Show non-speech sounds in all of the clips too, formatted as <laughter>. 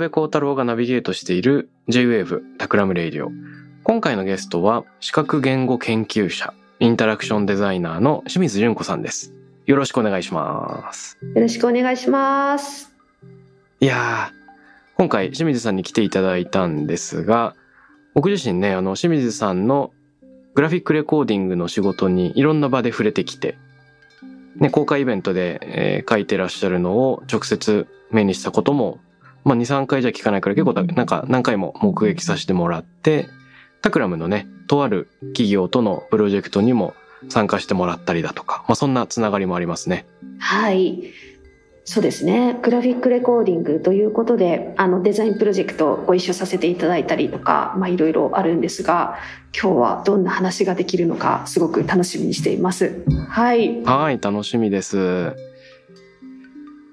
辺幸太郎がナビゲートしている J-Wave タクラムレイディオ。今回のゲストは視覚言語研究者、インタラクションデザイナーの清水純子さんです。よろしくお願いします。よろしくお願いします。いやー、今回清水さんに来ていただいたんですが、僕自身ね、あの清水さんのグラフィックレコーディングの仕事にいろんな場で触れてきて、ね、公開イベントで、えー書いてらっしゃるのを直接目にしたことも、まあ2、3回じゃ聞かないから結構だなんか何回も目撃させてもらって、タクラムのね、とある企業とのプロジェクトにも参加してもらったりだとか、まあそんなつながりもありますね。はい。そうですね。グラフィックレコーディングということで、あのデザインプロジェクトご一緒させていただいたりとか、まあいろいろあるんですが、今日はどんな話ができるのかすごく楽しみにしています。はい。はい、楽しみです。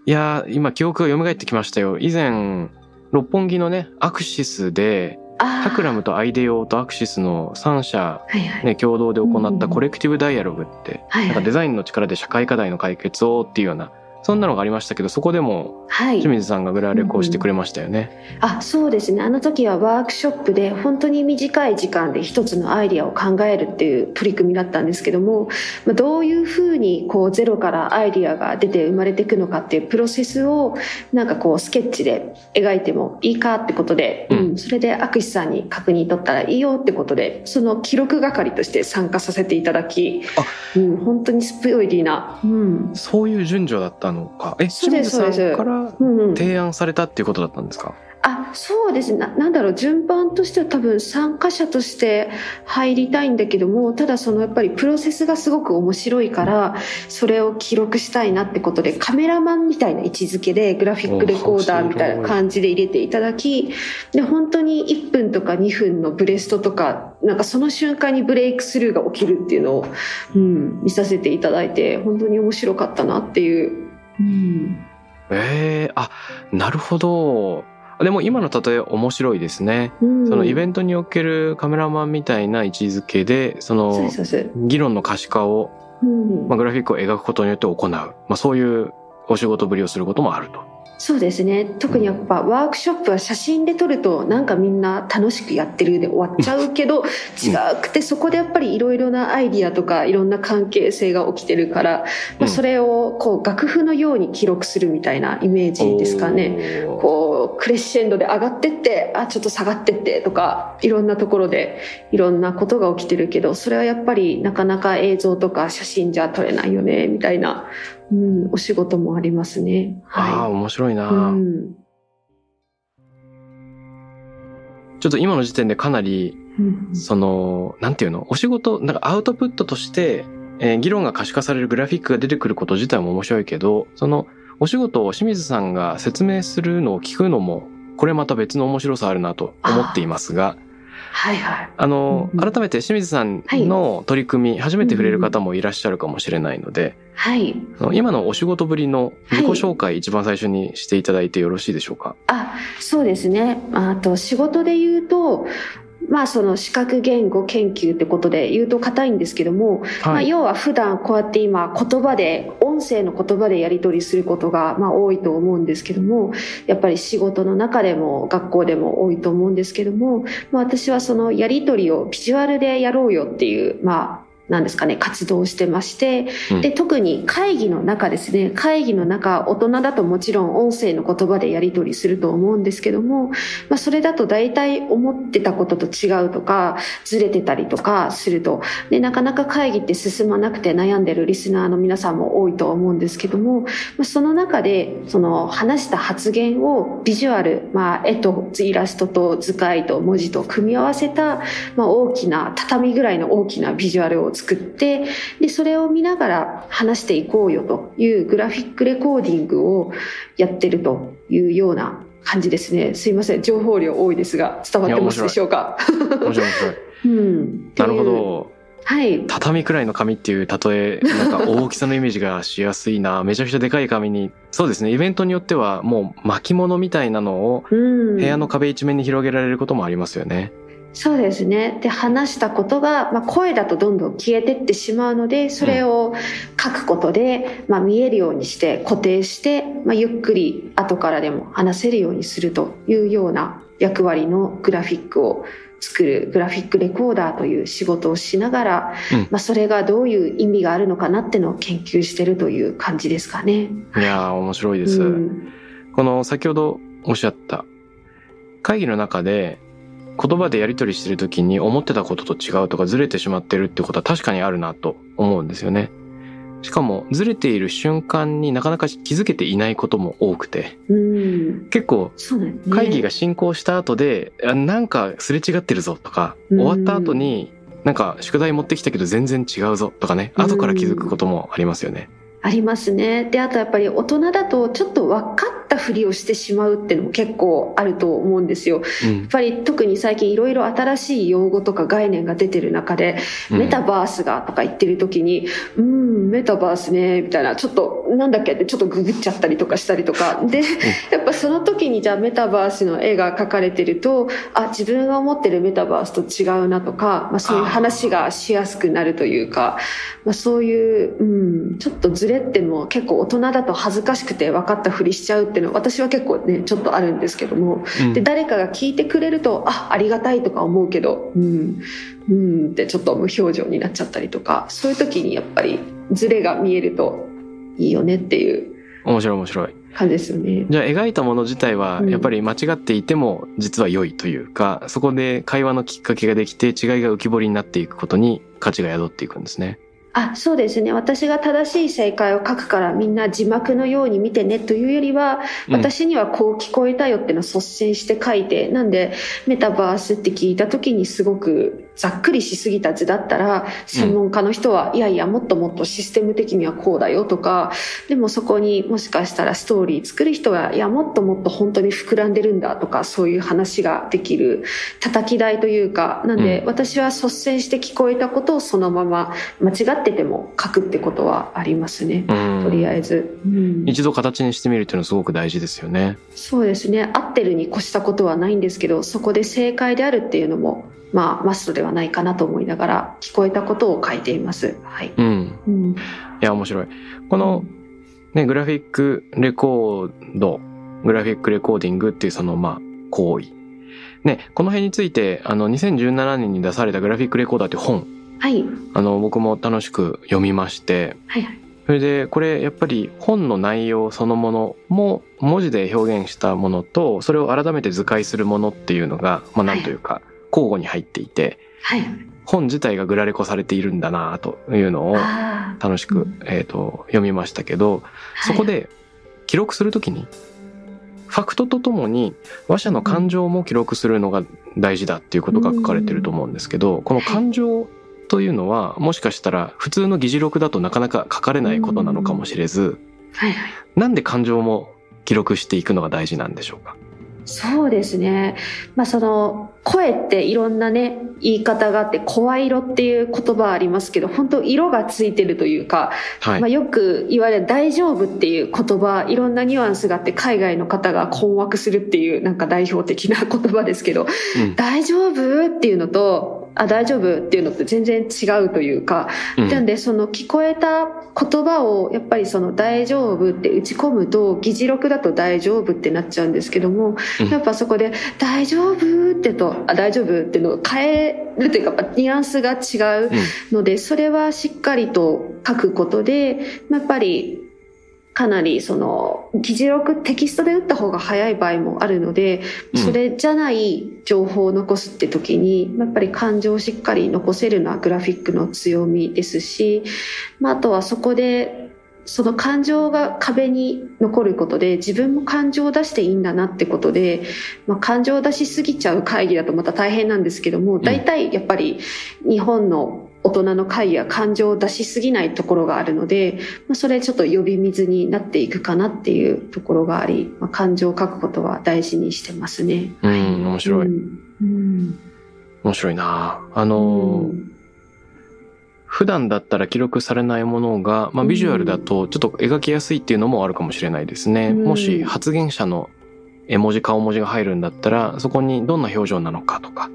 いやー、今記憶が蘇ってきましたよ。以前、六本木のね、アクシスで、タクラムとアイデオとアクシスの3社、はいはい。ね、共同で行ったうんコレクティブダイアログって、はいはいなんかデザインの力で社会課題の解決をっていうような、そんなのがありましたけど、そこでもはい。清。水さんがグラレコをしてくれましたよね。あそうですね。あの時はワークショップで本当に短い時間で一つのアイディアを考えるっていう取り組みだったんですけどもまあどういうふうにこうゼロからアイディアが出て生まれていくのかっていうプロセスをなんかこうスケッチで描いてもいいかってことで、うん。うん。それでアクシさんに確認取ったらいいよってことでその記録係として参加させていただき、うん、本当にスピーディー。な、うん。そういう順序だったのか。え、そう清水さんから提案されたっていうことだったんですか？あそうですねななんだろう順番としては多分参加者として入りたいんだけどもただそのやっぱりプロセスがすごく面白いからそれを記録したいなってことでカメラマンみたいな位置づけでグラフィックレコーダーみたいな感じで入れていただきで本当に1分とか2分のブレストとかなんかその瞬間にブレイクスルーが起きるっていうのを、うん、見させていただいて本当に面白かったなっていう。うんええあ、なるほど。でも今の例え面白いですね。うん、そのイベントにおけるカメラマンみたいな位置づけで、その議論の可視化を、うんまあ、グラフィックを描くことによって行う。まあそういうお仕事ぶりをすることもあると。そうですね。特にやっぱワークショップは写真で撮るとなんかみんな楽しくやってるで終わっちゃうけど違くてそこでやっぱりいろいろなアイディアとかいろんな関係性が起きてるから、まあ、それをこう楽譜のように記録するみたいなイメージですかね。おー。こうクレッシェンドで上がってってあちょっと下がってってとかいろんなところでいろんなことが起きてるけどそれはやっぱりなかなか映像とか写真じゃ撮れないよねみたいな、うん、お仕事もありますね。ああ、は面白いな、い、うん。ちょっと今の時点でかなり、うん。その、なんていうの？お仕事、なんかアウトプットとして、えー議論が可視化されるグラフィックが出てくること自体も面白いけど、その、お仕事を清水さんが説明するのを聞くのも、これまた別の面白さあるなと思っていますが、はいはい。あの、うんうん。改めて清水さんの取り組み、初めて触れる方もいらっしゃるかもしれないので、はい。今のお仕事ぶりの自己紹介一番最初にしていただいてよろしいでしょうか？あそうですね。あと仕事で言うとまあその視覚言語研究ってことで言うと硬いんですけども、まあ、はい。要は普段こうやって今言葉で音声の言葉でやり取りすることがまあ多いと思うんですけどもやっぱり仕事の中でも学校でも多いと思うんですけども、まあ、私はそのやり取りをビジュアルでやろうよっていうまあなんですかね、活動してまして、うん。で、特に会議の中ですね、会議の中、大人だともちろん音声の言葉でやり取りすると思うんですけども、まあ、それだと大体思ってたことと違うとか、ずれてたりとかすると、で、なかなか会議って進まなくて悩んでるリスナーの皆さんも多いとは思うんですけども、まあ、その中で、その話した発言をビジュアル、まあ、絵とイラストと図解と文字と組み合わせた、まあ、大きな、畳ぐらいの大きなビジュアルを作って、で、それを見ながら話していこうよというグラフィックレコーディングをやってるというような感じですね。すいません。情報量多いですが、伝わってますでしょうか？面白い。<laughs> なるほ。ど。はい。畳くらいの紙っていう例え、なんか大きさのイメージがしやすいな。めちゃくちゃでかい紙に。そうですね。イベントによってはもう巻物みたいなのをうん。部屋の壁一面に広げられることもありますよね。そうですね。で、話したことが、まあ、声だとどんどん消えてってしまうので、それを書くことで、まあ、見えるようにして、固定して、まあ、ゆっくり後からでも話せるようにするというような役割のグラフィックを作るグラフィックレコーダーという仕事をしながら、うんまあ、それがどういう意味があるのかなってのを研究してるという感じですかね。いやー、面白いです。うんこの先ほどおっしゃった会議の中で言葉でやり取りしてる時に思ってたことと違うとかずれてしまってるってことは確かにあるなと思うんですよね。しかもずれている瞬間になかなか気づけていないことも多くてうん。結構。会議が進行した後で、あなんかすれ違ってるぞとかうん終わった後になんか宿題持ってきたけど全然違うぞとかね後から気づくこともありますよね。ありますね。で、あとやっぱり大人だとちょっと分かったふりをしてしまうっていうのも結構あると思うんですよ。やうんっぱり特に最近いろいろ新しい用語とか概念が出てる中で、うんメタバースがとか言ってる時に、うん、メタバースね、みたいな、ちょっとなんだっけってちょっとググっちゃったりとかしたりとか。で、やっぱその時にじゃあメタバースの絵が描かれてると、あ、自分が思ってるメタバースと違うなとか、まあそういう話がしやすくなるというか、まあそういう、うん、ちょっとズレってのも結構大人だと恥ずかしくて分かったふりしちゃうっていうのは私は結構ね、ちょっとあるんですけども、うんで、誰かが聞いてくれると、あ、ありがたいとか思うけど、うん、うんってちょっと無表情になっちゃったりとか、そういう時にやっぱりズレが見えるといいよねっていう面白い面白い。感じですよね。じゃあ描いたもの自体はうんやっぱり間違っていても実は良いというか、そこで会話のきっかけができて違いが浮き彫りになっていくことに価値が宿っていくんですね。あ、そうですね。私が正しい正解を書くからみんな字幕のように見てねというよりは、うん私にはこう聞こえたよっていうのを率先して書いて、なんでメタバースって聞いた時にすごくざっくりしすぎた図だったら、専門家の人は、いやいやもっともっとシステム的にはこうだよとか、でもそこにもしかしたらストーリー作る人は、いやもっともっと本当に膨らんでるんだとか、そういう話ができる叩き台というか、なんで、うん私は率先して聞こえたことをそのまま間違ってても書くってことはありますね。うんとりあえず。うん一度形にしてみるっていうのはすごく大事ですよね。そうですね。合ってるに越したことはないんですけど、そこで正解であるっていうのも、まあ、マストではないかなと思いながら、聞こえたことを書いています。はい。うん。うん。いや、面白い。この、ね、グラフィックレコード、グラフィックレコーディングっていうその、まあ、行為。ね、この辺について、あの、2017年に出されたグラフィックレコーダーっていう本、はい。あの、僕も楽しく読みまして、はいはい。それで、これ、やっぱり本の内容そのものも文字で表現したものと、それを改めて図解するものっていうのが、まあ、なんというか、交互に入っていて、はい。本自体がグラレコされているんだなというのを。楽しく、えっ、と、読みましたけど、そこで記録するときに、ファクトとともに話者の感情も記録するのが大事だっていうことが書かれてると思うんですけど、この感情というのはもしかしたら普通の議事録だとなかなか書かれないことなのかもしれず、はいはい。なんで感情も記録していくのが大事なんでしょうか？そうですね。まあその声っていろんなね言い方があって声色っていう言葉ありますけど本当色がついてるというか、はい。まあよく言われる大丈夫っていう言葉いろんなニュアンスがあって海外の方が困惑するっていうなんか代表的な言葉ですけどうん大丈夫っていうのとあ大丈夫っていうのって全然違うというか、うん。なんでその聞こえた言葉をやっぱりその大丈夫って打ち込むと議事録だと大丈夫ってなっちゃうんですけども、うん。やっぱそこで大丈夫ってとあ大丈夫っていうのを変えるというかニュアンスが違うのでそれはしっかりと書くことでまあやっぱりかなりその議事録テキストで打った方が早い場合もあるのでうん。それじゃない情報を残すって時にやっぱり感情をしっかり残せるのはグラフィックの強みですし、まあ、あとはそこでその感情が壁に残ることで自分も感情を出していいんだなってことで、まあ、感情を出しすぎちゃう会議だとまた大変なんですけども大体やっぱり日本の大人の会議は感情を出しすぎないところがあるので、まあ、それちょっと呼び水になっていくかなっていうところがあり、まあ、感情を書くことは大事にしてますね。うん、面白い。うんうん面白いなあのー普段だったら記録されないものが、まあ、うんビジュアルだとちょっと描きやすいっていうのもあるかもしれないですね。うんもし発言者の絵文字、顔文字が入るんだったら、そこにどんな表情なのかとか、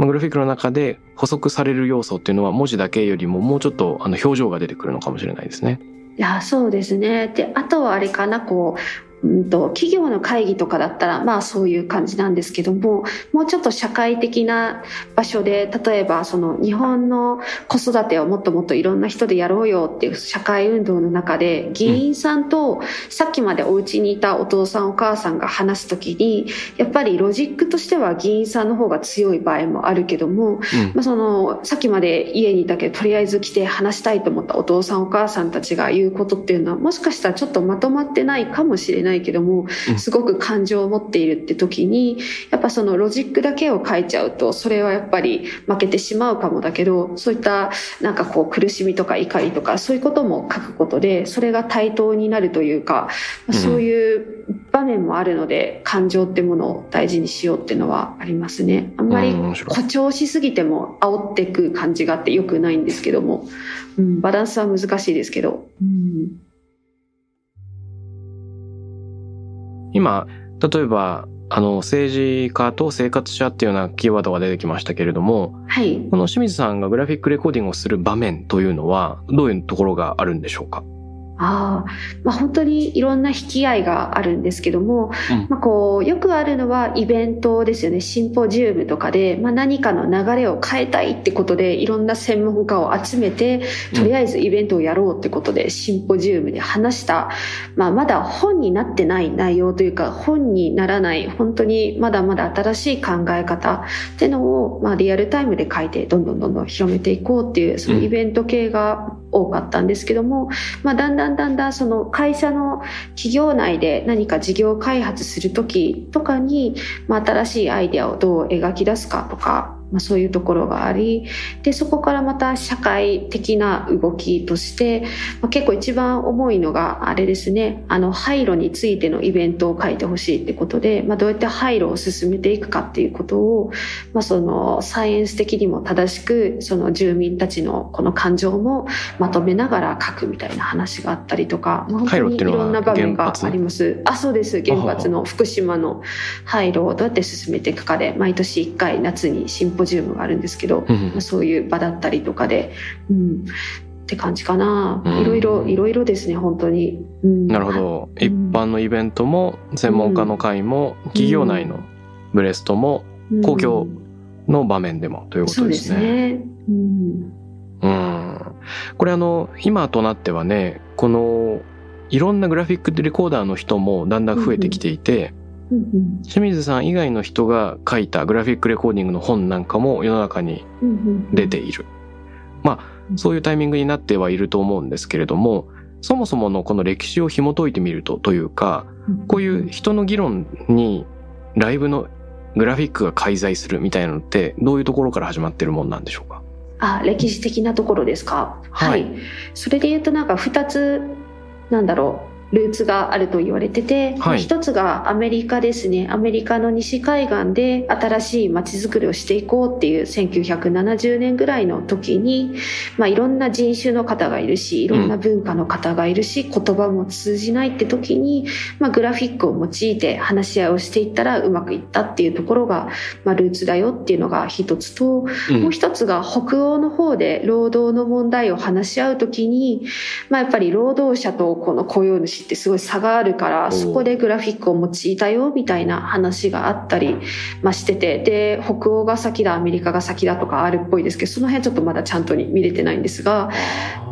まあ、グラフィックの中で補足される要素っていうのは文字だけよりももうちょっとあの表情が出てくるのかもしれないですね。いやそうですねであとはあれかなこううんと企業の会議とかだったらまあそういう感じなんですけどももうちょっと社会的な場所で例えばその日本の子育てをもっともっといろんな人でやろうよっていう社会運動の中で議員さんとさっきまでお家にいたお父さんお母さんが話す時にやっぱりロジックとしては議員さんの方が強い場合もあるけどもうん。まあ、そのさっきまで家にいたけどとりあえず来て話したいと思ったお父さんお母さんたちが言うことっていうのはもしかしたらちょっとまとまってないかもしれないけどもうん。すごく感情を持っているって時にやっぱそのロジックだけを書いちゃうとそれはやっぱり負けてしまうかもだけどそういったなんかこう苦しみとか怒りとかそういうことも書くことでそれが対等になるというかまあそういう場面もあるので感情ってものを大事にしようっていうのはありますね。あんまり誇張しすぎても煽っていく感じがあって良くないんですけども、うん、バランスは難しいですけど、うん、今、例えば、あの、政治家と生活者っていうようなキーワードが出てきましたけれども、はい。この清水さんがグラフィックレコーディングをする場面というのは、どういうところがあるんでしょうか？ああ、まあ、本当にいろんな引き合いがあるんですけども、うん。まあ、こうよくあるのはイベントですよね。シンポジウムとかで、まあ、何かの流れを変えたいってことでいろんな専門家を集めてとりあえずイベントをやろうってことでシンポジウムで話した、まあ、まだ本になってない内容というか本にならない本当にまだまだ新しい考え方っていうのを、まあ、リアルタイムで書いてどんどんどんどん広めていこうっていうそのイベント系が多かったんですけども、まあ、だんだんだんだんその会社の企業内で何か事業開発する時とかに、まあ、新しいアイデアをどう描き出すかとか、まあ、そういうところがありでそこからまた社会的な動きとして、まあ、結構一番重いのがあれですねあの廃炉についてのイベントを書いてほしいってことで、まあ、どうやって廃炉を進めていくかっていうことを、まあ、そのサイエンス的にも正しくその住民たちのこの感情もまとめながら書くみたいな話があったりとか、まあ、本当にいろんな場面があります。あ、そうです。原発の福島の廃炉をどうやって進めていくかで、毎年1回夏にシンポジウムがあるんですけど、うんまあそういう場だったりとかで、うん、って感じかな。うんいろいろ、いろいろですね、本当に。うん、なるほど。い一般のイベントも、専門家の会も、企業内のブレストも、うん公共の場面でもということですね。すね。うんうん。これあの、今となってはね、この、いろんなグラフィックレコーダーの人もだんだん増えてきていて、うんうん清水さん以外の人が書いたグラフィックレコーディングの本なんかも世の中に出ている。まあ、そういうタイミングになってはいると思うんですけれども、そもそものこの歴史を紐解いてみるとというか、こういう人の議論にライブのグラフィックが介在するみたいなのってどういうところから始まってるもんなんでしょうか？あ、歴史的なところですか？はいそれで言うとなんか二つ、なんだろう。ルーツがあると言われてて、はい。一つがアメリカですね。アメリカの西海岸で新しい街づくりをしていこうっていう1970年ぐらいの時に、まあ、いろんな人種の方がいるしいろんな文化の方がいるし、言葉も通じないって時に、まあ、グラフィックを用いて話し合いをしていったらうまくいったっていうところが、まあ、ルーツだよっていうのが一つと、うん。もう一つが北欧の方で労働の問題を話し合うときに、まあやっぱり労働者とこの雇用主ってすごい差があるから、おそこでグラフィックを用いたよみたいな話があったり、まあしてて、で、北欧が先だ、アメリカが先だとかあるっぽいですけど、その辺ちょっとまだちゃんとに見れてないんですが、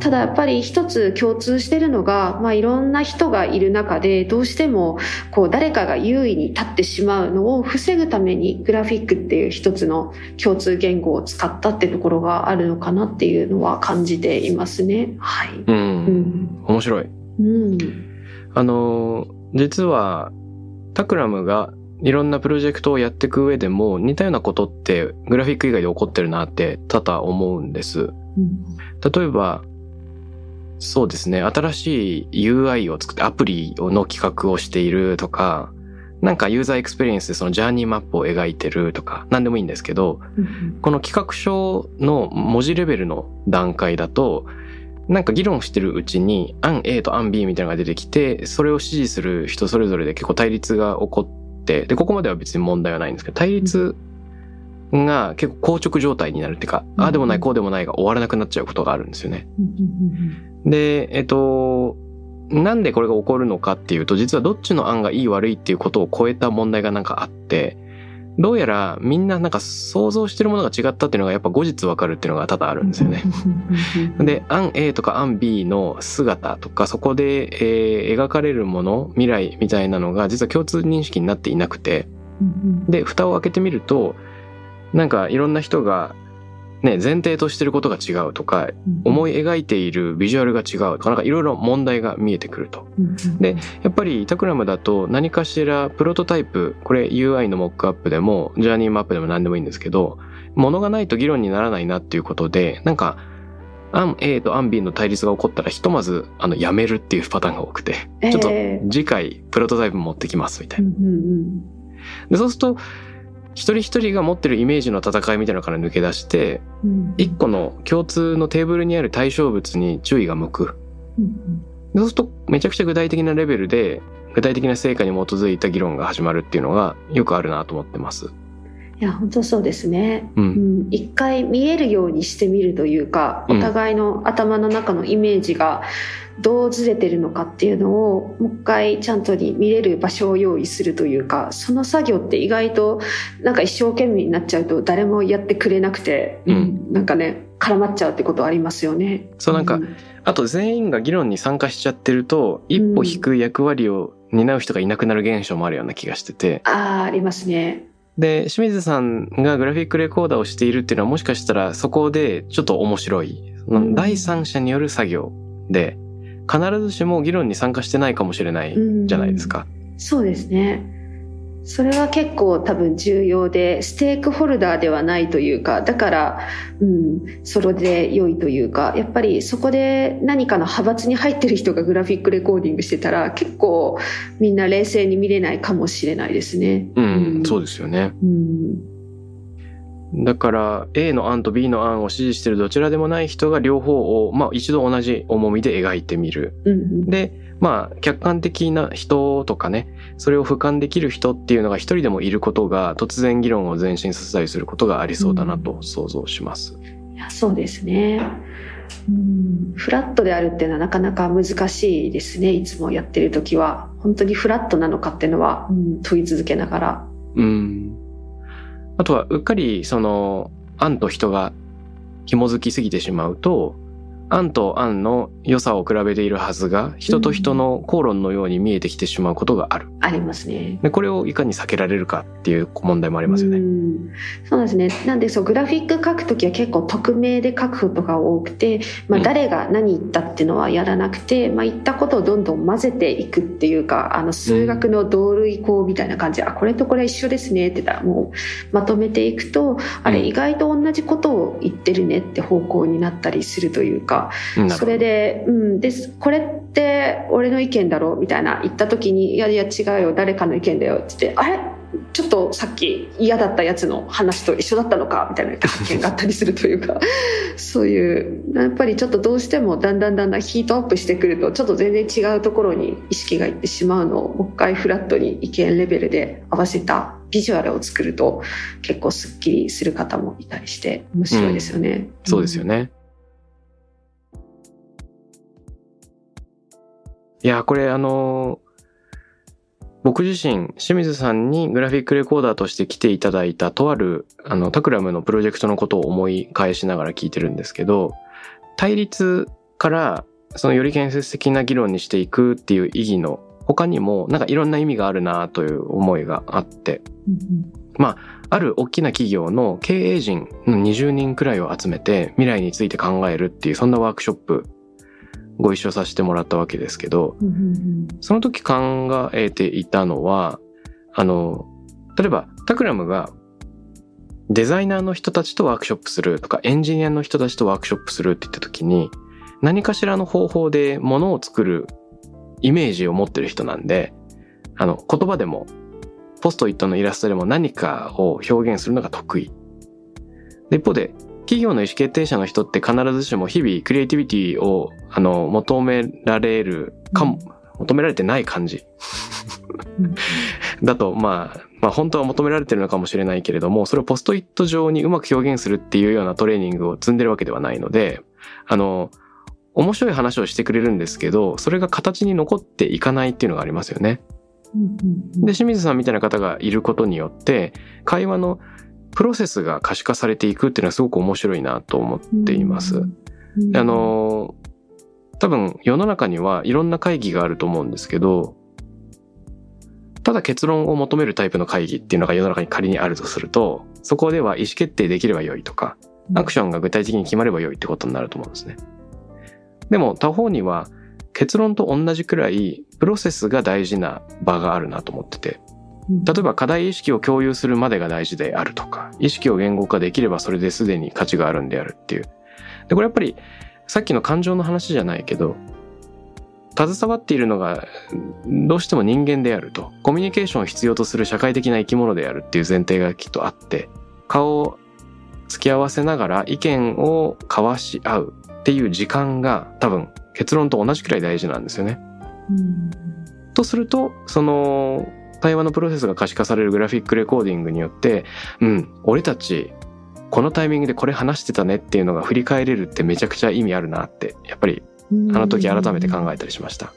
ただやっぱり一つ共通してるのが、まあいろんな人がいる中で、どうしてもこう誰かが優位に立ってしまうのを防ぐためにグラフィックっていう一つの共通言語を使ったってところがあるのかなっていうのは感じていますね。はい。うん、うん。面白い。うん。あのー実はタクラムがいろんなプロジェクトをやっていく上でも似たようなことってグラフィック以外で起こってるなって多々思うんです。例えば、そうですね、新しい UI を作ってアプリの企画をしているとか、なんかユーザーエクスペリエンスでそのジャーニーマップを描いてるとか、なんでもいいんですけど、うんこの企画書の文字レベルの段階だと、なんか議論してるうちに案 A と案 B みたいなのが出てきて、それを支持する人それぞれで結構対立が起こって、で、ここまでは別に問題はないんですけど、対立が結構硬直状態になるっていうか、うんああでもないこうでもないが終わらなくなっちゃうことがあるんですよね。うんで、えっと、なんでこれが起こるのかっていうと、実はどっちの案がいい悪いっていうことを超えた問題がなんかあって、どうやらみんななんか想像してるものが違ったっていうのがやっぱ後日わかるっていうのが多々あるんですよね。。で、案 A とか案 B の姿とか、そこで、えー描かれるもの、未来みたいなのが実は共通認識になっていなくて、で、蓋を開けてみると、なんかいろんな人が、ね、前提としてることが違うとか、思い描いているビジュアルが違うとか、なんかいろいろ問題が見えてくると。でやっぱりタクラムだと何かしらプロトタイプ、これ UI のモックアップでも、ジャーニーマップでも何でもいいんですけど、ものがないと議論にならないなっていうことで、なんか、案 A と案 B の対立が起こったらひとまずあのやめるっていうパターンが多くて、ちょっとえ次回プロトタイプ持ってきますみたいな。で、そうすると、一人一人が持ってるイメージの戦いみたいなのから抜け出して、うん一個の共通のテーブルにある対象物に注意が向く。そうするとめちゃくちゃ具体的なレベルで具体的な成果に基づいた議論が始まるっていうのがよくあるなと思ってます。いや本当そうですね。う。うんん一回見えるようにしてみるというか、うんお互いの頭の中のイメージがどうずれてるのかっていうのをもう一回ちゃんとに見れる場所を用意するというかその作業って意外となんか一生懸命になっちゃうと誰もやってくれなくて、うんなんかね絡まっちゃうってことありますよね。そうなんかんあと全員が議論に参加しちゃってると一歩引く役割を担う人がいなくなる現象もあるような気がしてて。ああありますね。で、清水さんがグラフィックレコーダーをしているっていうのはもしかしたらそこでちょっと面白い。うん第三者による作業で、必ずしも議論に参加してないかもしれないじゃないですか。そうですね。それは結構多分重要で、ステークホルダーではないというか、だから、うん、それで良いというか、やっぱりそこで何かの派閥に入ってる人がグラフィックレコーディングしてたら、結構みんな冷静に見れないかもしれないですね。うん、そうでですよね。す。うん。だから、A の案と B の案を支持しているどちらでもない人が両方を、まあ一度同じ重みで描いてみる。うんうん。で、まあ客観的な人とかね、それを俯瞰できる人っていうのが一人でもいることが突然議論を前進させたりすることがありそうだなと想像します。いやそうですね。うん、フラットであるっていうのはなかなか難しいですね。いつもやってる時は。本当にフラットなのかっていうのは、うん、問い続けながら。うん。あとは、うっかり、その、案と人が紐づきすぎてしまうと、案と案の良さを比べているはずが、人と人の口論のように見えてきてしまうことがある。ありますね。で、これをいかに避けられるかっていう問題もありますよね。うんそうですね。なんでそうグラフィック書くときは結構匿名で書くことが多くて、まあ、うん誰が何言ったっていうのはやらなくて、まあ、言ったことをどんどん混ぜていくっていうかあの数学の同類項みたいな感じで、あこれとこれは一緒ですねって言ったらもうまとめていくとあれうん意外と同じことを言ってるねって方向になったりするというか、それで、うん、ですこれっって俺の意見だろうみたいな言った時にいやいや違うよ誰かの意見だよって言ってあれ？ちょっとさっき嫌だったやつの話と一緒だったのかみたいな発見があったりするというかそういう。やっぱりちょっとどうしてもだんだんだんだんヒートアップしてくるとちょっと全然違うところに意識がいってしまうのをもう一回フラットに意見レベルで合わせたビジュアルを作ると結構すっきりする方もいたりして面白いですよね。そうですよね。いや、これあの僕自身、清水さんにグラフィックレコーダーとして来ていただいたとある、あの、タクラムのプロジェクトのことを思い返しながら聞いてるんですけど、対立からそのより建設的な議論にしていくっていう意義の他にもなんかいろんな意味があるなという思いがあって、まあ、ある大きな企業の経営陣の20人くらいを集めて未来について考えるっていうそんなワークショップご一緒させてもらったわけですけど、その時考えていたのは、あの、例えばタクラムがデザイナーの人たちとワークショップするとかエンジニアの人たちとワークショップするって言った時に何かしらの方法で物を作るイメージを持ってる人なんで、あの、言葉でも、ポストイットのイラストでも何かを表現するのが得意。で一方で、企業の意思決定者の人って必ずしも日々クリエイティビティを、あの、求められるかも、求められてない感じ。<laughs> だと、まあ、まあ本当は求められてるのかもしれないけれども、それをポストイット上にうまく表現するっていうようなトレーニングを積んでるわけではないので、あの、面白い話をしてくれるんですけど、それが形に残っていかないっていうのがありますよね。で、清水さんみたいな方がいることによって、会話のプロセスが可視化されていくっていうのはすごく面白いなと思っています。あの、多分世の中にはいろんな会議があると思うんですけど、ただ結論を求めるタイプの会議っていうのが世の中に仮にあるとすると、そこでは意思決定できればよいとか、アクションが具体的に決まればよいってことになると思うんですね。でも他方には結論と同じくらいプロセスが大事な場があるなと思ってて。例えば課題意識を共有するまでが大事であるとか、意識を言語化できればそれですでに価値があるんであるっていう。で、これやっぱりさっきの感情の話じゃないけど、携わっているのがどうしても人間であると、コミュニケーションを必要とする社会的な生き物であるっていう前提がきっとあって、顔を付き合わせながら意見を交わし合うっていう時間が多分結論と同じくらい大事なんですよね。とするとその対話のプロセスが可視化されるグラフィックレコーディングによってうん俺たちこのタイミングでこれ話してたねっていうのが振り返れるってめちゃくちゃ意味あるなってやっぱりあの時改めて考えたりしました。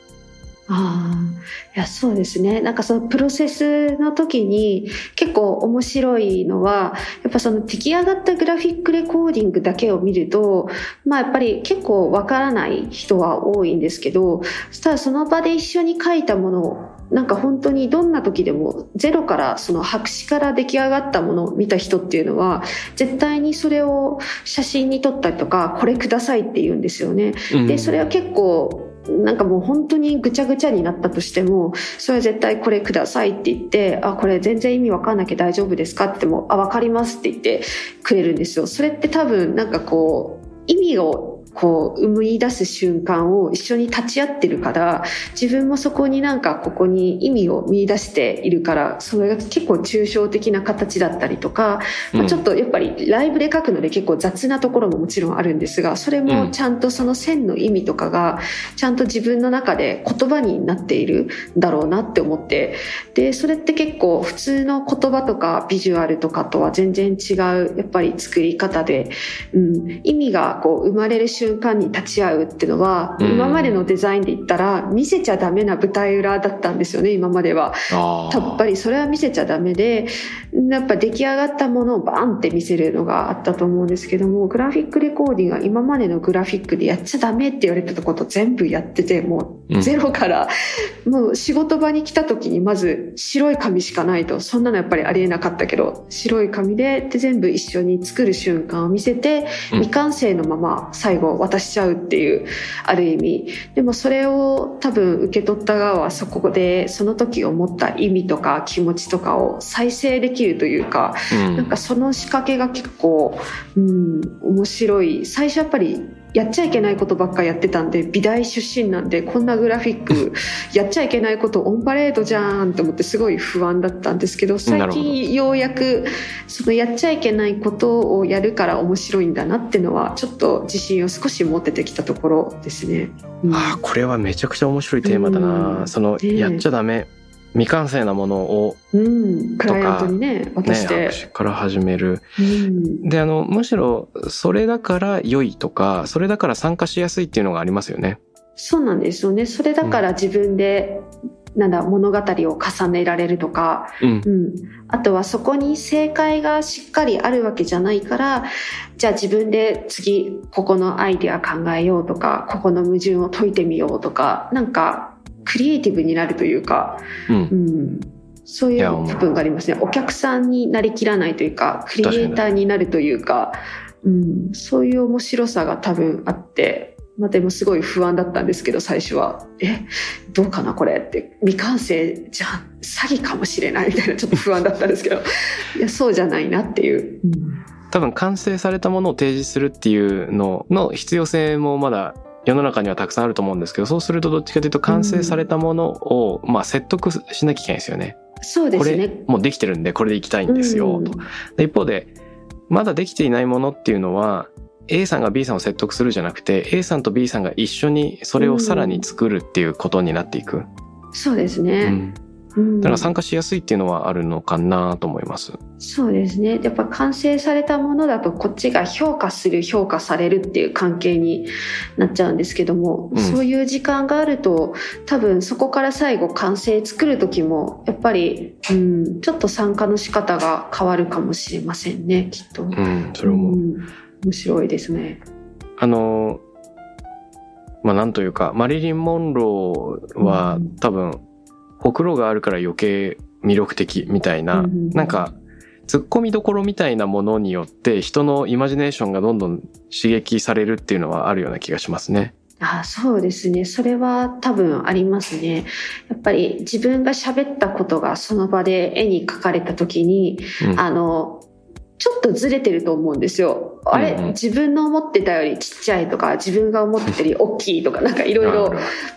ああ、いや、そうですね。なんかそのプロセスの時に結構面白いのは、やっぱその出来上がったグラフィックレコーディングだけを見ると、まあやっぱり結構わからない人は多いんですけど、ただその場で一緒に書いたものをなんか本当にどんな時でもゼロからその白紙から出来上がったものを見た人っていうのは絶対にそれを写真に撮ったりとかこれくださいって言うんですよね。でそれは結構なんかもう本当にぐちゃぐちゃになったとしても、それは絶対これくださいって言って、あ、これ全然意味わかんなきゃ大丈夫ですかって言っても、あ、わかりますって言ってくれるんですよ。それって多分なんかこう、意味をこう生み出す瞬間を一緒に立ち会ってるから自分もそこになんかここに意味を見出しているからそれが結構抽象的な形だったりとか、まあ、ちょっとやっぱりライブで書くので結構雑なところももちろんあるんですがそれもちゃんとその線の意味とかがちゃんと自分の中で言葉になっているんだろうなって思ってでそれって結構普通の言葉とかビジュアルとかとは全然違うやっぱり作り方で、うん、意味がこう生まれる瞬間に立ち会うっていうのは、うん、今までのデザインで言ったら見せちゃダメな舞台裏だったんですよね今までは。やっぱりそれは見せちゃダメでやっぱ出来上がったものをバンって見せるのがあったと思うんですけどもグラフィックレコーディングは今までのグラフィックでやっちゃダメって言われてたこと全部やっててもうゼロから、うん、もう仕事場に来た時にまず白い紙しかないと。そんなのやっぱりありえなかったけど白い紙でで全部一緒に作る瞬間を見せて未完成のまま最後渡しちゃうっていうある意味。でもそれを多分受け取った側はそこでその時思った意味とか気持ちとかを再生できるというか、うん、なんかその仕掛けが結構、うん、面白い。最初やっぱりやっちゃいけないことばっかやってたんで美大出身なんでこんなグラフィック <laughs> やっちゃいけないことオンパレードじゃんと思ってすごい不安だったんですけど最近ようやくそのやっちゃいけないことをやるから面白いんだなっていうのはちょっと自信を少し持ててきたところですね。うん、あこれはめちゃくちゃ面白いテーマだな、うん、その、やっちゃダメ未完成なものを、うん、クライアントにね渡して、ね、から始める、うん、であのむしろそれだから良いとかそれだから参加しやすいっていうのがありますよね。そうなんですよね。それだから自分で、うん、なんだ物語を重ねられるとか、うん、うん、あとはそこに正解がしっかりあるわけじゃないからじゃあ自分で次ここのアイディア考えようとかここの矛盾を解いてみようとかなんかクリエイティブになるというか、うん、うん、そういう部分がありますね。お客さんになりきらないというかクリエイターになるというかうん、そういう面白さが多分あってまあ、でもすごい不安だったんですけど最初は「え？どうかなこれ」って。未完成じゃん。詐欺かもしれないみたいなちょっと不安だったんですけど。<laughs> いやそうじゃないなっていう。うん。多分完成されたものを提示するっていうのの必要性もまだ世の中にはたくさんあると思うんですけどそうするとどっちかというと完成されたものを、まあ、説得しなきゃいけないですよね。そうですね。これもうできてるんでこれでいきたいんですよ、と。で一方でまだできていないものっていうのは A さんが B さんを説得するじゃなくて A さんと B さんが一緒にそれをさらに作るっていうことになっていく。そうですね。うんだから参加しやすいっていうのはあるのかなと思います。そうですね。やっぱ完成されたものだとこっちが評価する評価されるっていう関係になっちゃうんですけども、うん、そういう時間があると多分そこから最後完成作る時もやっぱり、うん、ちょっと参加の仕方が変わるかもしれませんねきっと。うん、それも、うん、面白いですね。あのまあなんというかマリリン・モンローは多分、ほくろがあるから余計魅力的みたいな、うん、なんか、突っ込みどころみたいなものによって人のイマジネーションがどんどん刺激されるっていうのはあるような気がしますね。あそうですね。それは多分ありますね。やっぱり自分が喋ったことがその場で絵に描かれた時に、うん、あの、ちょっとずれてると思うんですよ。あれ、うんうん、自分の思ってたよりちっちゃいとか、自分が思ってたより大きいとか、<laughs> なんかいろいろ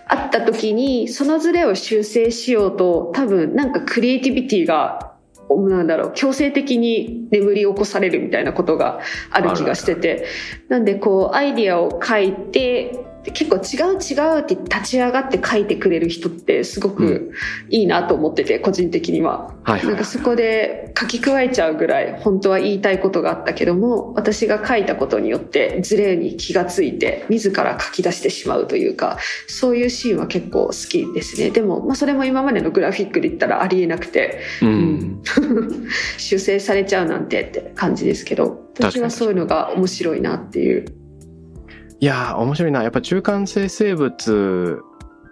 あった時に、そのずれを修正しようと、多分なんかクリエイティビティがなんだろう強制的に眠り起こされるみたいなことがある気がしてて。なんでこうアイディアを書いて結構違う違うって立ち上がって書いてくれる人ってすごくいいなと思ってて、個人的には。はい、なんかそこで書き加えちゃうぐらい本当は言いたいことがあったけども、私が書いたことによってズレに気がついて自ら書き出してしまうというか、そういうシーンは結構好きですね。でも、まあそれも今までのグラフィックで言ったらありえなくて、うん、<laughs> 修正されちゃうなんてって感じですけど、私はそういうのが面白いなっていう。いや面白いな。やっぱ中間性生物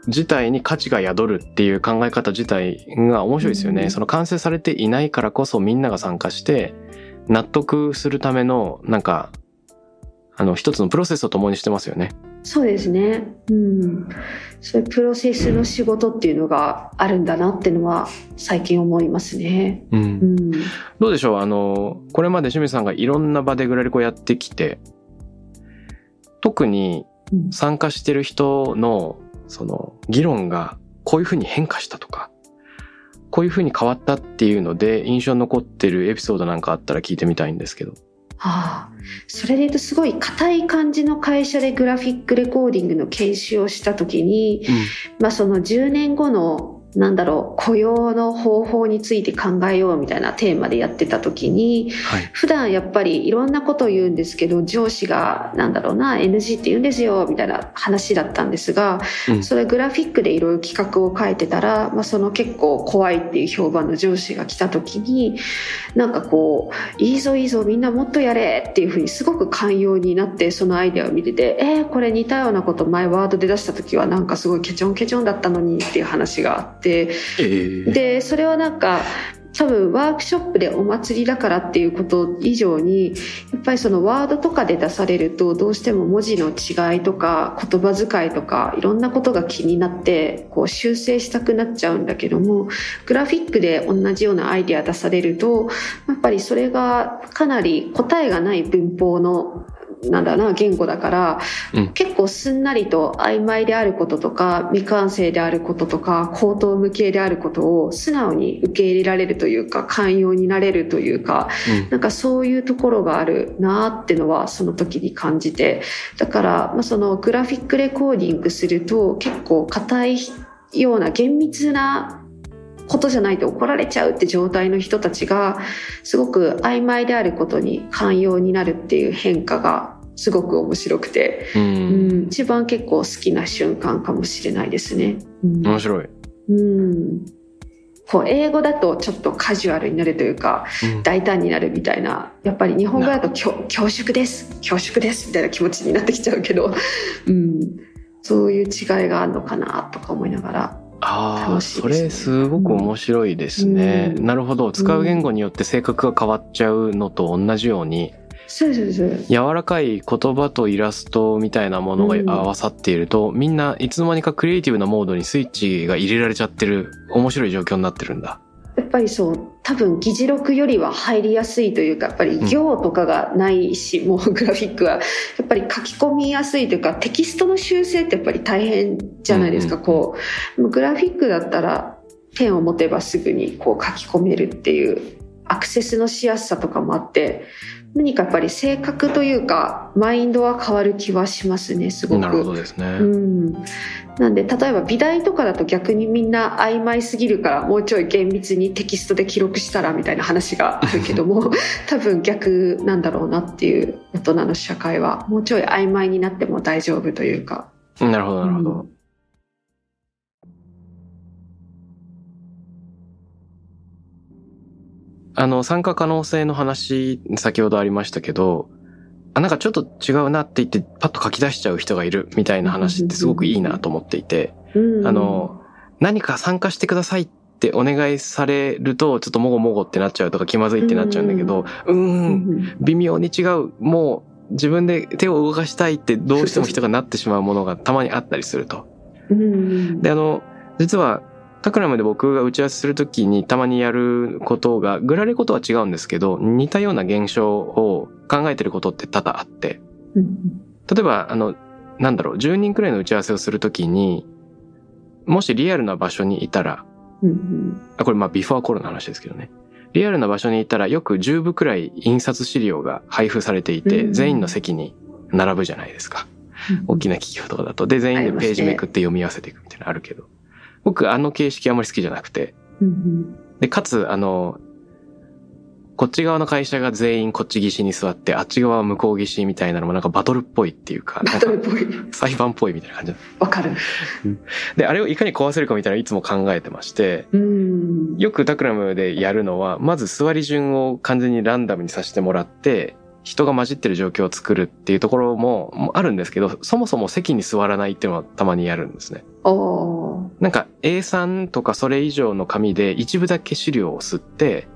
自体に価値が宿るっていう考え方自体が面白いですよね。うん、その完成されていないからこそみんなが参加して納得するためのなんかあの一つのプロセスを共にしてますよね。そうですね。うん。そういうプロセスの仕事っていうのがあるんだなっていうのは最近思いますね。うん。うん、どうでしょう？あの、これまで清水さんがいろんな場でグラリコやってきて、特に参加してる人のその議論がこういうふうに変化したとか、こういうふうに変わったっていうので印象に残ってるエピソードなんかあったら聞いてみたいんですけど。はあ、それで言うとすごい硬い感じの会社でグラフィックレコーディングの研修をした時に、うん、まあその10年後のなんだろう雇用の方法について考えようみたいなテーマでやってた時に、はい、普段やっぱりいろんなことを言うんですけど上司がなんだろうな NG って言うんですよみたいな話だったんですが、うん、それグラフィックでいろいろ企画を書いてたら、まあ、その結構怖いっていう評判の上司が来た時になんかこういいぞいいぞみんなもっとやれっていうふうにすごく寛容になってそのアイデアを見ててえー、これ似たようなこと前ワードで出した時はなんかすごいケチョンケチョンだったのにっていう話があって。、え。ー、でそれはなんか多分ワークショップでお祭りだからっていうこと以上にやっぱりそのワードとかで出されるとどうしても文字の違いとか言葉遣いとかいろんなことが気になってこう修正したくなっちゃうんだけどもグラフィックで同じようなアイデア出されるとやっぱりそれがかなり答えがない文法のなんだな言語だから、うん。結構すんなりと曖昧であることとか未完成であることとか口頭無形であることを素直に受け入れられるというか寛容になれるというかなんかそういうところがあるなってのはその時に感じてだから、まあ、そのグラフィックレコーディングすると結構硬いような厳密なことじゃないと怒られちゃうって状態の人たちがすごく曖昧であることに寛容になるっていう変化がすごく面白くて、う。うん。ん、一番結構好きな瞬間かもしれないですね。うん。面白い。うん。こう英語だとちょっとカジュアルになるというかうん。大胆になるみたいな。やっぱり日本語だと恐恐縮です。恐縮ですみたいな気持ちになってきちゃうけど、うん、そういう違いがあるのかなとか思いながらああ、それすごく面白いですね。うんなるほど。使う言語によって性格が変わっちゃうのと同じように、そうそうそう柔らかい言葉とイラストみたいなものがうん合わさっていると、みんないつの間にかクリエイティブなモードにスイッチが入れられちゃってる面白い状況になってるんだ。やっぱりそう多分議事録よりは入りやすいというかやっぱり行とかがないし、<laughs> もうグラフィックは。やっぱり書き込みやすいというかテキストの修正ってやっぱり大変じゃないですか、うんうんこう。グラフィックだったらペンを持てばすぐにこう書き込めるっていうアクセスのしやすさとかもあって何かやっぱり性格というかマインドは変わる気はしますねすごく。なるほどですね。うん、なんで例えば美大とかだと逆にみんな曖昧すぎるからもうちょい厳密にテキストで記録したらみたいな話があるけども <laughs> 多分逆なんだろうなっていう大人の社会はもうちょい曖昧になっても大丈夫というか。なるほど、なるほど。うんあの、参加可能性の話、先ほどありましたけど、あ、なんかちょっと違うなって言って、パッと書き出しちゃう人がいるみたいな話ってすごくいいなと思っていて、うん。あの、何か参加してくださいってお願いされると、ちょっともごもごってなっちゃうとか気まずいってなっちゃうんだけど、うん。ん。微妙に違う、もう自分で手を動かしたいってどうしても人がなってしまうものがたまにあったりすると。うん。で、あの、実は、タクラムで僕が打ち合わせするときにたまにやることが、グラレコとは違うんですけど、似たような現象を考えてることって多々あって、うん例えば、あの、なんだろう、10人くらいの打ち合わせをするときに、もしリアルな場所にいたら、うんあ、これまあビフォーコロナの話ですけどね。リアルな場所にいたらよく10部くらい印刷資料が配布されていて、うん全員の席に並ぶじゃないですか。大きな企業とかだと。で、全員でページめくって読み合わせていくみたいなのあるけど。僕、あの形式あんまり好きじゃなくて。うんで、かつ、あの、こっち側の会社が全員こっち岸に座って、あっち側は向こう岸みたいなのもなんかバトルっぽいっていうか、バトルっぽい裁判っぽいみたいな感じ。わかる。<laughs> で、あれをいかに壊せるかみたいなのをいつも考えてまして、うんよくタクラムでやるのは、まず座り順を完全にランダムにさせてもらって、人が混じってる状況を作るっていうところももあるんですけど、そもそも席に座らないっていうのはたまにやるんですね。なんか A3 とかそれ以上の紙で一部だけ資料を吸って、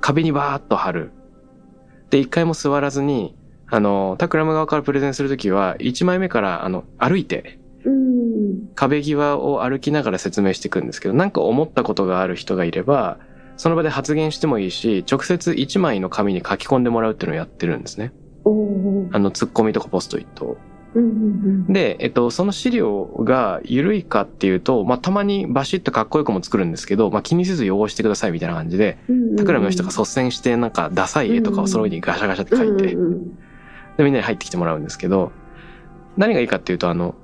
壁にバーッと貼る。で、一回も座らずに、あの、タクラム側からプレゼンするときは、一枚目から、あの、歩いて、うん壁際を歩きながら説明していくんですけど、なんか思ったことがある人がいれば、その場で発言してもいいし、直接一枚の紙に書き込んでもらうっていうのをやってるんですね。あの、ツッコミとかポストイットを。で、えっと、その資料が緩いかっていうと、まあ、たまにバシッとかっこよくも作るんですけど、まあ、気にせず汚してくださいみたいな感じで、うんタクラムの人が率先してなんかダサい絵とかをその上にガシャガシャって書いて、で、みんなに入ってきてもらうんですけど、何がいいかっていうと、あの、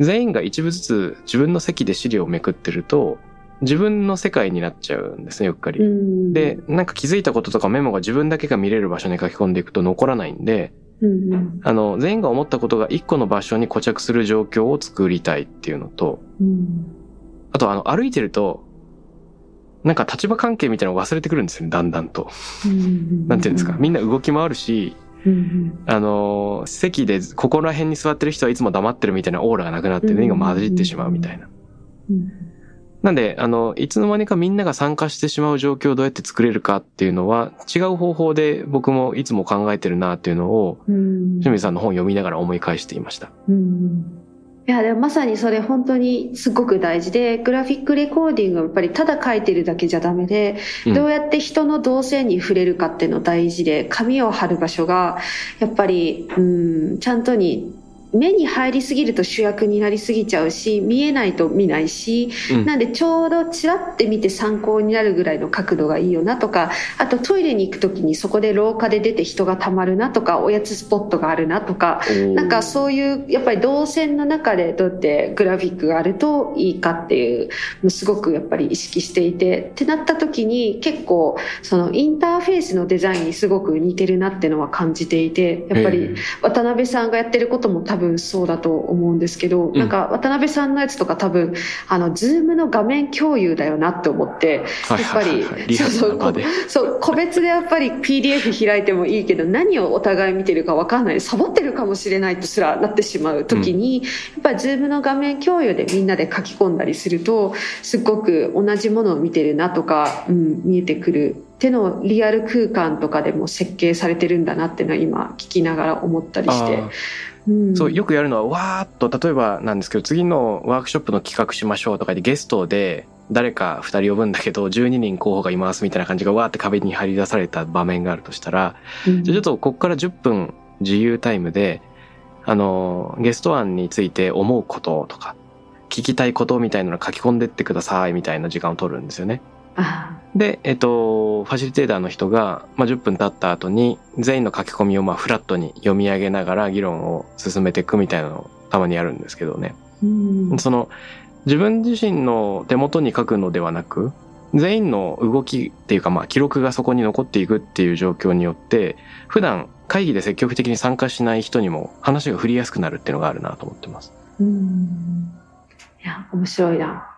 全員が一部ずつ自分の席で資料をめくってると、自分の世界になっちゃうんですね、うっかり。うんで、なんか気づいたこととかメモが自分だけが見れる場所に書き込んでいくと残らないんで、うんうんあの、全員が思ったことが一個の場所に固着する状況を作りたいっていうのと、うんあとあの、歩いてると、なんか立場関係みたいなのを忘れてくるんですよね、だんだんと。なんていうんですか。みんな動き回るし、うんあのー席でここら辺に座ってる人はいつも黙ってるみたいなオーラがなくなって何が混じってしまうみたいな。うんなんで、あの、いつの間にかみんなが参加してしまう状況をどうやって作れるかっていうのは違う方法で僕もいつも考えてるなっていうのをうん。清水さんの本を読みながら思い返していました。うん。いや、でもまさにそれ本当にすごく大事で、グラフィックレコーディングはやっぱりただ書いてるだけじゃダメで、うん。どうやって人の動線に触れるかっていうの大事で、紙を貼る場所が、やっぱり、うん、ちゃんとに、目に入りすぎると主役になりすぎちゃうし、見えないと見ないし、うん。なんでちょうどチラって見て参考になるぐらいの角度がいいよなとか、あとトイレに行くときにそこで廊下で出て人が溜まるなとか、おやつスポットがあるなとか、なんかそういう、やっぱり動線の中でどうやってグラフィックがあるといいかっていうのすごくやっぱり意識していて、ってなった時に結構そのインターフェースのデザインにすごく似てるなっていうのは感じていて、やっぱり渡辺さんがやってることも多分そうだと思うんですけど、ん。なんか渡辺さんのやつとか多分、あの、ズームの画面共有だよなって思って、はいやっぱりはい。はいはい、リアルそうそうそう、個別でやっぱり PDF 開いてもいいけど、何をお互い見てるか分かんない、サボってるかもしれないとすらなってしまう時に、やっぱりズームの画面共有でみんなで書き込んだりすると、すっごく同じものを見てるなとか、うん、見えてくる。ってのをリアル空間とかでも設計されてるんだなっていうのは今聞きながら思ったりして。あ。うん、そう、よくやるのは、わーっと、例えばなんですけど、次のワークショップの企画しましょうとかでゲストで、誰か2人呼ぶんだけど、12人候補がいますみたいな感じがわーって壁に張り出された場面があるとしたら、うんじゃあちょっとここから10分自由タイムで、あの、ゲスト案について思うこととか、聞きたいことみたいなのを書き込んでってくださいみたいな時間を取るんですよね。あで、えっと、ファシリテーターの人が、まあ、10分経った後に、全員の書き込みをまあフラットに読み上げながら議論を進めていくみたいなのをたまにやるんですけどね。うんその、自分自身の手元に書くのではなく、全員の動きっていうか、まあ、記録がそこに残っていくっていう状況によって、普段会議で積極的に参加しない人にも話が振りやすくなるっていうのがあるなと思ってます。うんいや、面白いな。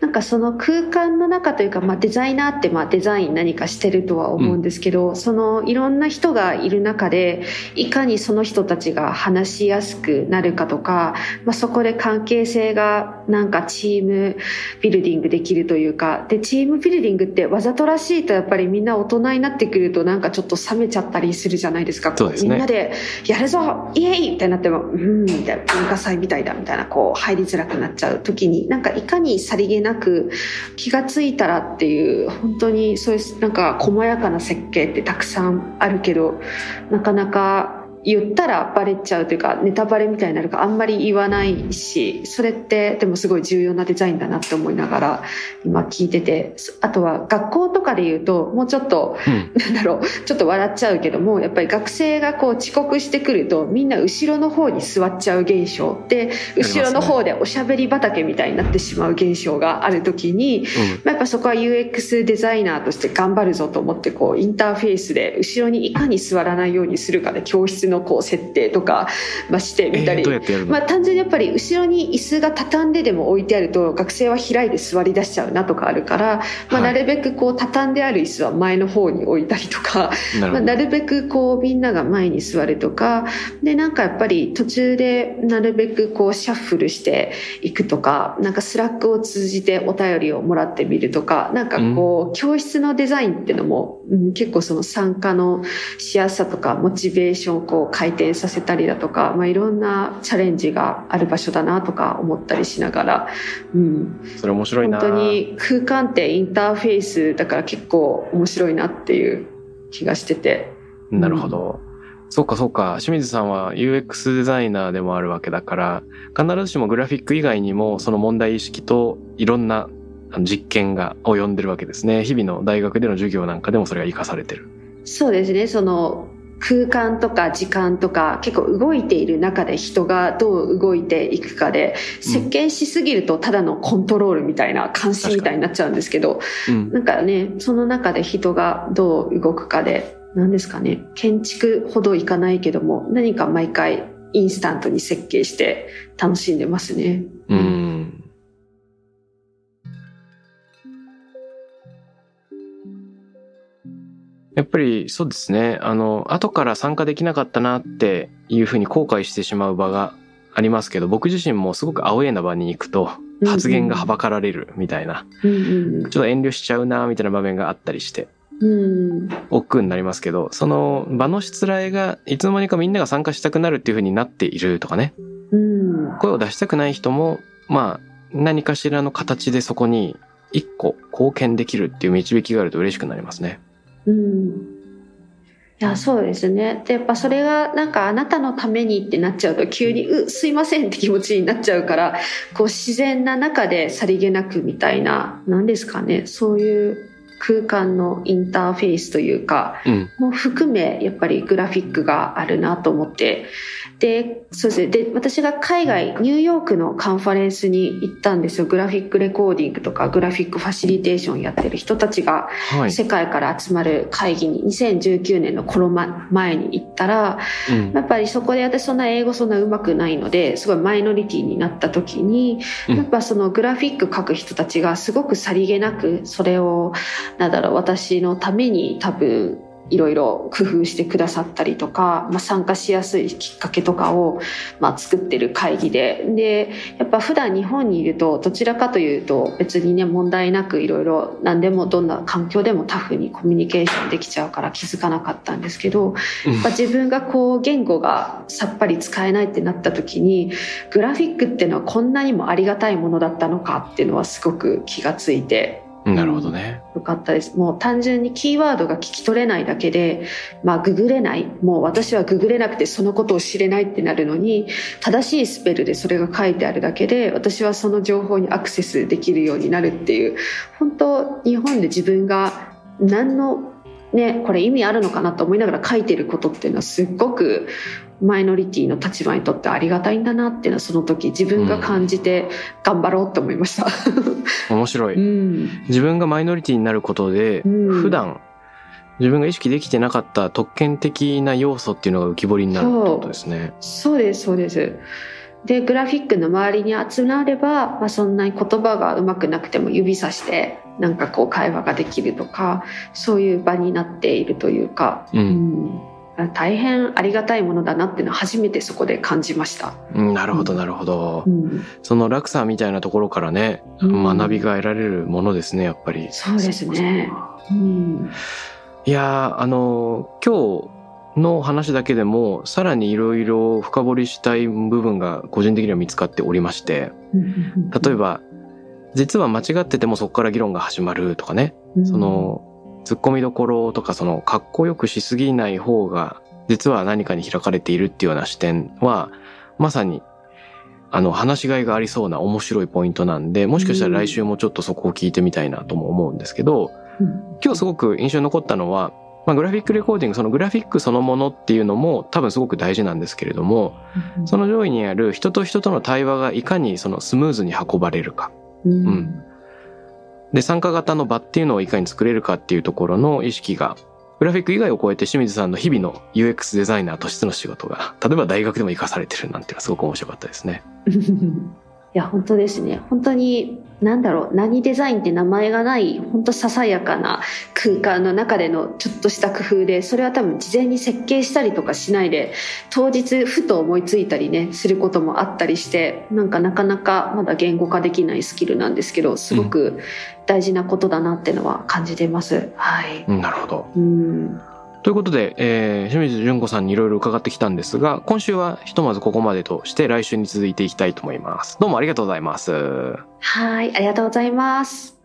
なんかその空間の中というか、まあ、デザイナーってまあデザイン何かしてるとは思うんですけど、そのいろんな人がいる中でいかにその人たちが話しやすくなるかとか、まあ、そこで関係性がなんかチームビルディングできるというかでチームビルディングってわざとらしいとやっぱりみんな大人になってくるとなんかちょっと冷めちゃったりするじゃないですか。ねみんなでやるぞイエイみたいになっても、うん、みたいな、文化祭みたいだみたいな、こう、入りづらくなっちゃう時に、なんかいかにさりげなく気が付いたらっていう、本当にそういう、なんか細やかな設計ってたくさんあるけど、なかなか言ったらバレちゃうというか、ネタバレみたいになるからあんまり言わないし、それってでもすごい重要なデザインだなって思いながら今聞いてて、あとは学校とかで言うと、もうちょっとうん。なんだろう、ちょっと笑っちゃうけども、やっぱり学生がこう遅刻してくると、みんな後ろの方に座っちゃう現象で、後ろの方でおしゃべり畑みたいになってしまう現象があるときに、まあやっぱそこは UX デザイナーとして頑張るぞと思って、こう、インターフェースで後ろにいかに座らないようにするかで、教室のこう、設定とか、まあ、してみたりえーまあ単純にやっぱり後ろに椅子が畳んででも置いてあると学生は開いて座り出しちゃうなとかあるから、まあはい。なるべくこう畳んである椅子は前の方に置いたりとか、まあ、なるほど。なるべくこうみんなが前に座るとか、でなんかやっぱり途中でなるべくこうシャッフルしていくとか、なんかスラックを通じてお便りをもらってみるとか、なんかこう教室のデザインっていうのも、うん結構その参加のしやすさとかモチベーションをこう回転させたりだとか、まあいろんなチャレンジがある場所だなとか思ったりしながら、うん、それ面白いな本当に空間ってインターフェースだから結構面白いなっていう気がしてて。なるほど。そうかそうか。清水さんは UX デザイナーでもあるわけだから、必ずしもグラフィック以外にもその問題意識といろんな実験が及んでるわけですね。日々の大学での授業なんかでもそれが活かされてる。そうですね、その空間とか時間とか結構動いている中で人がどう動いていくかで設計しすぎるとただのコントロールみたいな監視みたいになっちゃうんですけど、うん。なんかね、その中で人がどう動くかで、何ですかね、建築ほどいかないけども、何か毎回インスタントに設計して楽しんでますね。うん。やっぱりそうですね。あの、後から参加できなかったなっていうふうに後悔してしまう場がありますけど、僕自身もすごくアウェーな場に行くと発言がはばかられるみたいな、うんうんちょっと遠慮しちゃうなみたいな場面があったりして。うん。億劫になりますけど、その場のしつらえがいつの間にかみんなが参加したくなるっていう風になっているとかね。うん。声を出したくない人も、まあ、何かしらの形でそこに一個貢献できるっていう導きがあると嬉しくなりますね。うん。いや、そうですね。で、やっぱそれがなんかあなたのためにってなっちゃうと急に、う、すいませんって気持ちになっちゃうから、こう自然な中でさりげなくみたいな、なんですかね。そういう空間のインターフェースというか、うん。も含めやっぱりグラフィックがあるなと思って。でそうですね。で私が海外ニューヨークのカンファレンスに行ったんですよ。グラフィックレコーディングとかグラフィックファシリテーションやってる人たちがはい。世界から集まる会議に2019年のコロナ前に行ったらうん。やっぱりそこで私そんな英語そんな上手くないのですごいマイノリティになった時にうん。やっぱそのグラフィック描く人たちがすごくさりげなくそれをなんだろう私のために多分いろいろ工夫してくださったりとか、まあ、参加しやすいきっかけとかを、まあ、作ってる会議で。でやっぱ普段日本にいるとどちらかというと別にね問題なくいろいろ何でもどんな環境でもタフにコミュニケーションできちゃうから気づかなかったんですけどやっぱ自分がこう言語がさっぱり使えないってなった時にグラフィックっていうのはこんなにもありがたいものだったのかっていうのはすごく気がついてなるほどね。よかったです。もう単純にキーワードが聞き取れないだけで、まあググれない。もう私はググれなくてそのことを知れないってなるのに、正しいスペルでそれが書いてあるだけで、私はその情報にアクセスできるようになるっていう、本当日本で自分が何のね、これ意味あるのかなと思いながら書いてることっていうのはすっごくマイノリティの立場にとってありがたいんだなっていうのはその時自分が感じて頑張ろうって思いました。<laughs> 面白い。うん自分がマイノリティになることで、うん普段自分が意識できてなかった特権的な要素っていうのが浮き彫りになるってことですね。そうですそうですでグラフィックの周りに集まれば、まあ、そんなに言葉がうまくなくても指さしてなんかこう会話ができるとかそういう場になっているというか、う。うんん、大変ありがたいものだなっていうのは初めてそこで感じました。うんなるほど、なるほど。う。ん、その落差みたいなところからね、うん。学びが得られるものですね、やっぱり。そうですね。うん。いやー、あのー今日の話だけでも、さらにいろいろ深掘りしたい部分が個人的には見つかっておりまして、例えば、実は間違っててもそこから議論が始まるとかね、その、突っ込みどころとか、その、かっこよくしすぎない方が、実は何かに開かれているっていうような視点は、まさに、あの、話しがいがありそうな面白いポイントなんで、もしかしたら来週もちょっとそこを聞いてみたいなとも思うんですけど、うん。今日すごく印象に残ったのは、まあ、グラフィックレコーディング、そのグラフィックそのものっていうのも多分すごく大事なんですけれども、その上位にある人と人との対話がいかにそのスムーズに運ばれるか。うん。んで、参加型の場っていうのをいかに作れるかっていうところの意識が、グラフィック以外を超えて清水さんの日々の UX デザイナーとしての仕事が、例えば大学でも活かされてるなんていうのはすごく面白かったですね。<laughs> いや本当ですね本当に何だろう何デザインって名前がない本当ささやかな空間の中でのちょっとした工夫でそれは多分事前に設計したりとかしないで当日ふと思いついたりねすることもあったりしてなんかなかなかまだ言語化できないスキルなんですけどすごく大事なことだなってのは感じてます。はい、うん、なるほど。うんということで、えー清水純子さんにいろいろ伺ってきたんですが、今週はひとまずここまでとして来週に続いていきたいと思います。どうもありがとうございます。はいありがとうございます。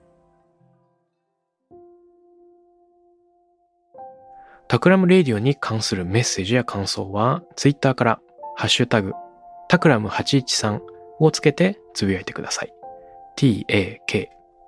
タクラムレディオに関するメッセージや感想は、ツイッターから、ハッシュタグ、タクラム813をつけてつぶやいてください。